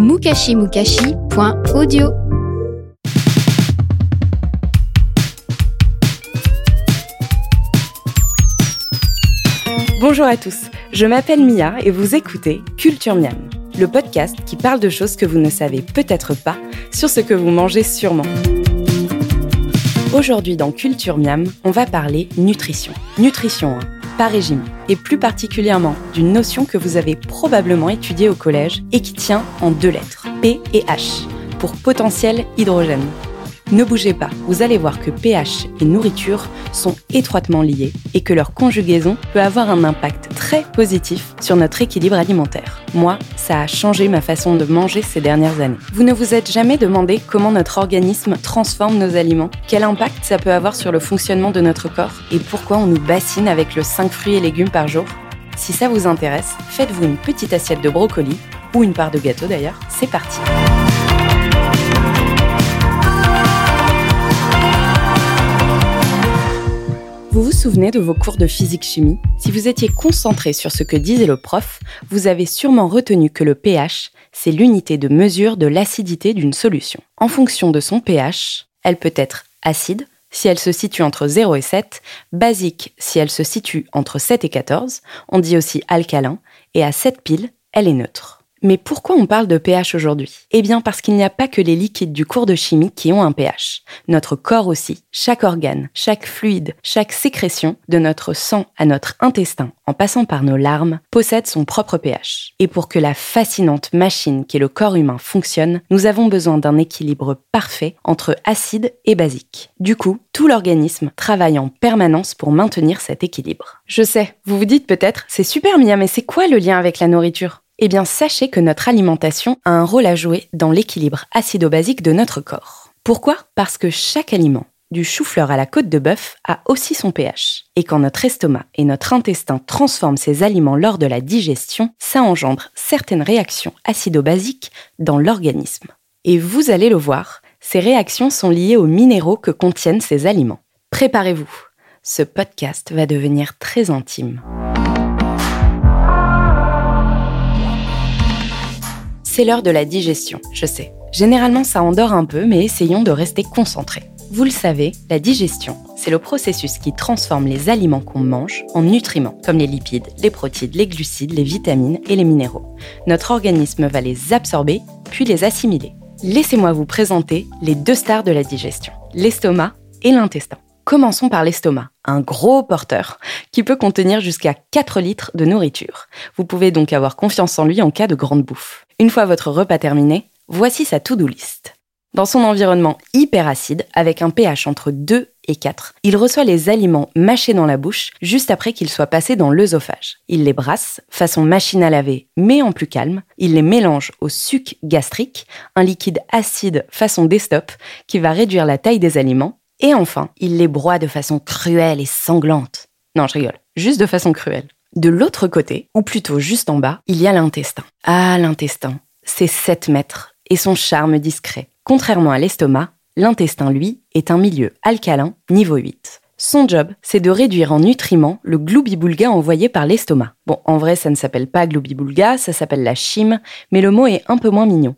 mukashimukashi.audio Bonjour à tous, je m'appelle Mia et vous écoutez Culture Miam, le podcast qui parle de choses que vous ne savez peut-être pas sur ce que vous mangez sûrement. Aujourd'hui dans Culture Miam, on va parler nutrition. Nutrition, hein, pas régime, et plus particulièrement d'une notion que vous avez probablement étudiée au collège et qui tient en deux lettres, P et H, pour potentiel hydrogène. Ne bougez pas, vous allez voir que pH et nourriture sont étroitement liés et que leur conjugaison peut avoir un impact très positif sur notre équilibre alimentaire. Moi, ça a changé ma façon de manger ces dernières années. Vous ne vous êtes jamais demandé comment notre organisme transforme nos aliments, quel impact ça peut avoir sur le fonctionnement de notre corps et pourquoi on nous bassine avec le 5 fruits et légumes par jour Si ça vous intéresse, faites-vous une petite assiette de brocoli ou une part de gâteau d'ailleurs, c'est parti. Vous vous souvenez de vos cours de physique-chimie Si vous étiez concentré sur ce que disait le prof, vous avez sûrement retenu que le pH, c'est l'unité de mesure de l'acidité d'une solution. En fonction de son pH, elle peut être acide, si elle se situe entre 0 et 7, basique si elle se situe entre 7 et 14, on dit aussi alcalin, et à 7 piles, elle est neutre. Mais pourquoi on parle de pH aujourd'hui? Eh bien parce qu'il n'y a pas que les liquides du cours de chimie qui ont un pH. Notre corps aussi, chaque organe, chaque fluide, chaque sécrétion, de notre sang à notre intestin, en passant par nos larmes, possède son propre pH. Et pour que la fascinante machine qu'est le corps humain fonctionne, nous avons besoin d'un équilibre parfait entre acide et basique. Du coup, tout l'organisme travaille en permanence pour maintenir cet équilibre. Je sais, vous vous dites peut-être, c'est super Mia, mais c'est quoi le lien avec la nourriture? Eh bien, sachez que notre alimentation a un rôle à jouer dans l'équilibre acido-basique de notre corps. Pourquoi? Parce que chaque aliment, du chou-fleur à la côte de bœuf, a aussi son pH. Et quand notre estomac et notre intestin transforment ces aliments lors de la digestion, ça engendre certaines réactions acido-basiques dans l'organisme. Et vous allez le voir, ces réactions sont liées aux minéraux que contiennent ces aliments. Préparez-vous, ce podcast va devenir très intime. C'est l'heure de la digestion, je sais. Généralement, ça endort un peu, mais essayons de rester concentrés. Vous le savez, la digestion, c'est le processus qui transforme les aliments qu'on mange en nutriments, comme les lipides, les protides, les glucides, les vitamines et les minéraux. Notre organisme va les absorber, puis les assimiler. Laissez-moi vous présenter les deux stars de la digestion, l'estomac et l'intestin. Commençons par l'estomac, un gros porteur qui peut contenir jusqu'à 4 litres de nourriture. Vous pouvez donc avoir confiance en lui en cas de grande bouffe. Une fois votre repas terminé, voici sa to-do list. Dans son environnement hyper acide, avec un pH entre 2 et 4, il reçoit les aliments mâchés dans la bouche juste après qu'ils soient passés dans l'œsophage. Il les brasse, façon machine à laver, mais en plus calme. Il les mélange au suc gastrique, un liquide acide façon destop qui va réduire la taille des aliments. Et enfin, il les broie de façon cruelle et sanglante. Non, je rigole, juste de façon cruelle. De l'autre côté, ou plutôt juste en bas, il y a l'intestin. Ah, l'intestin, c'est 7 mètres et son charme discret. Contrairement à l'estomac, l'intestin, lui, est un milieu alcalin niveau 8. Son job, c'est de réduire en nutriments le gloubi-boulga envoyé par l'estomac. Bon, en vrai, ça ne s'appelle pas gloubi-boulga, ça s'appelle la chime, mais le mot est un peu moins mignon.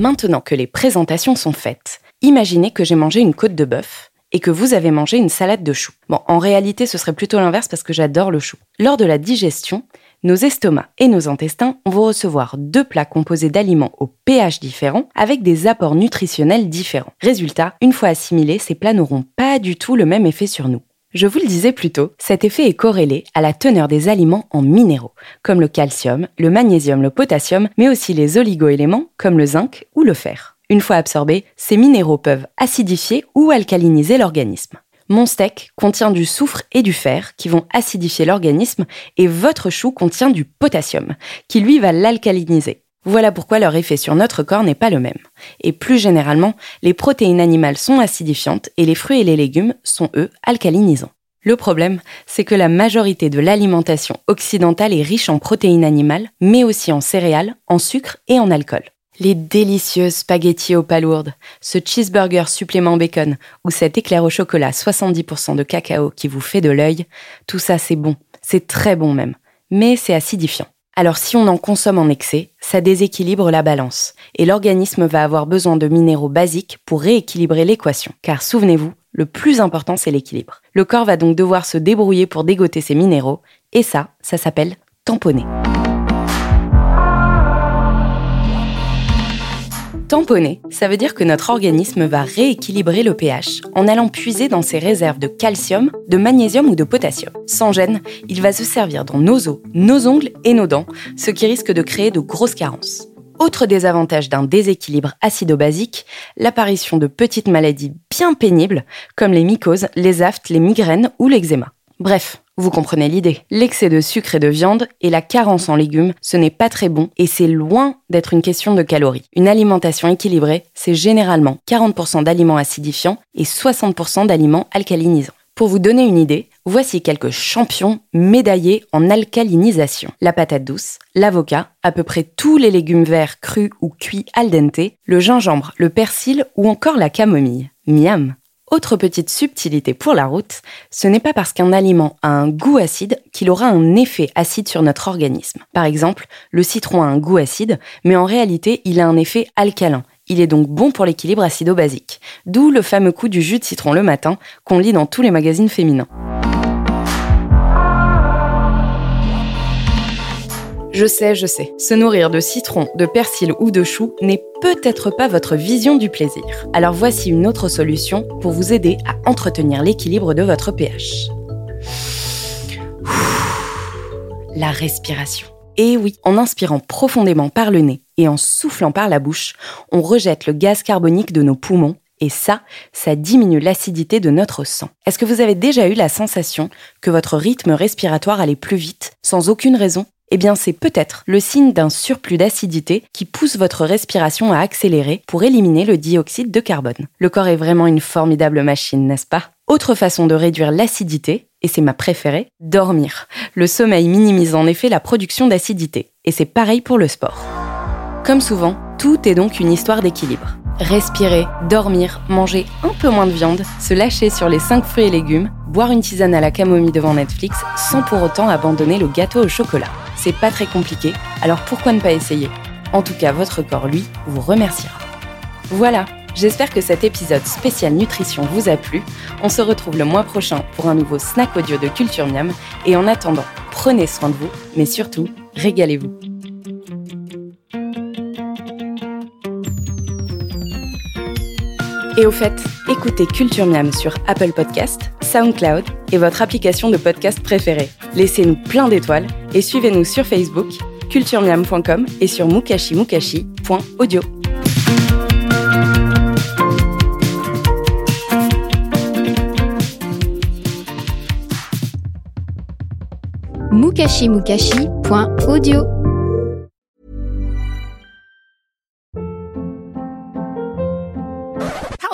Maintenant que les présentations sont faites, imaginez que j'ai mangé une côte de bœuf et que vous avez mangé une salade de choux. Bon, en réalité, ce serait plutôt l'inverse parce que j'adore le chou. Lors de la digestion, nos estomacs et nos intestins vont recevoir deux plats composés d'aliments au pH différents avec des apports nutritionnels différents. Résultat, une fois assimilés, ces plats n'auront pas du tout le même effet sur nous. Je vous le disais plus tôt, cet effet est corrélé à la teneur des aliments en minéraux, comme le calcium, le magnésium, le potassium, mais aussi les oligoéléments comme le zinc ou le fer. Une fois absorbés, ces minéraux peuvent acidifier ou alcaliniser l'organisme. Mon steak contient du soufre et du fer qui vont acidifier l'organisme et votre chou contient du potassium qui lui va l'alcaliniser. Voilà pourquoi leur effet sur notre corps n'est pas le même. Et plus généralement, les protéines animales sont acidifiantes et les fruits et les légumes sont eux alcalinisants. Le problème, c'est que la majorité de l'alimentation occidentale est riche en protéines animales, mais aussi en céréales, en sucre et en alcool. Les délicieuses spaghettis aux palourdes, ce cheeseburger supplément bacon ou cet éclair au chocolat 70% de cacao qui vous fait de l'œil, tout ça c'est bon, c'est très bon même, mais c'est acidifiant. Alors si on en consomme en excès, ça déséquilibre la balance, et l'organisme va avoir besoin de minéraux basiques pour rééquilibrer l'équation. Car souvenez-vous, le plus important c'est l'équilibre. Le corps va donc devoir se débrouiller pour dégoter ces minéraux, et ça, ça s'appelle tamponner. Tamponner, ça veut dire que notre organisme va rééquilibrer le pH en allant puiser dans ses réserves de calcium, de magnésium ou de potassium. Sans gêne, il va se servir dans nos os, nos ongles et nos dents, ce qui risque de créer de grosses carences. Autre désavantage d'un déséquilibre acido-basique, l'apparition de petites maladies bien pénibles comme les mycoses, les aftes, les migraines ou l'eczéma. Bref, vous comprenez l'idée. L'excès de sucre et de viande et la carence en légumes, ce n'est pas très bon et c'est loin d'être une question de calories. Une alimentation équilibrée, c'est généralement 40% d'aliments acidifiants et 60% d'aliments alcalinisants. Pour vous donner une idée, voici quelques champions médaillés en alcalinisation. La patate douce, l'avocat, à peu près tous les légumes verts crus ou cuits al dente, le gingembre, le persil ou encore la camomille. Miam autre petite subtilité pour la route, ce n'est pas parce qu'un aliment a un goût acide qu'il aura un effet acide sur notre organisme. Par exemple, le citron a un goût acide, mais en réalité, il a un effet alcalin. Il est donc bon pour l'équilibre acido-basique. D'où le fameux coup du jus de citron le matin qu'on lit dans tous les magazines féminins. Je sais, je sais, se nourrir de citron, de persil ou de chou n'est peut-être pas votre vision du plaisir. Alors voici une autre solution pour vous aider à entretenir l'équilibre de votre pH. La respiration. Et oui, en inspirant profondément par le nez et en soufflant par la bouche, on rejette le gaz carbonique de nos poumons et ça, ça diminue l'acidité de notre sang. Est-ce que vous avez déjà eu la sensation que votre rythme respiratoire allait plus vite, sans aucune raison? Eh bien c'est peut-être le signe d'un surplus d'acidité qui pousse votre respiration à accélérer pour éliminer le dioxyde de carbone. Le corps est vraiment une formidable machine, n'est-ce pas? Autre façon de réduire l'acidité, et c'est ma préférée, dormir. Le sommeil minimise en effet la production d'acidité, et c'est pareil pour le sport. Comme souvent, tout est donc une histoire d'équilibre. Respirer, dormir, manger un peu moins de viande, se lâcher sur les 5 fruits et légumes, boire une tisane à la camomille devant Netflix sans pour autant abandonner le gâteau au chocolat. C'est pas très compliqué, alors pourquoi ne pas essayer? En tout cas, votre corps, lui, vous remerciera. Voilà, j'espère que cet épisode spécial nutrition vous a plu. On se retrouve le mois prochain pour un nouveau snack audio de Culture Miam. Et en attendant, prenez soin de vous, mais surtout, régalez-vous. Et au fait, écoutez Culture Miam sur Apple Podcast, SoundCloud et votre application de podcast préférée. Laissez-nous plein d'étoiles et suivez-nous sur Facebook, culturemiam.com et sur mukashimukashi.audio. mukashimukashi.audio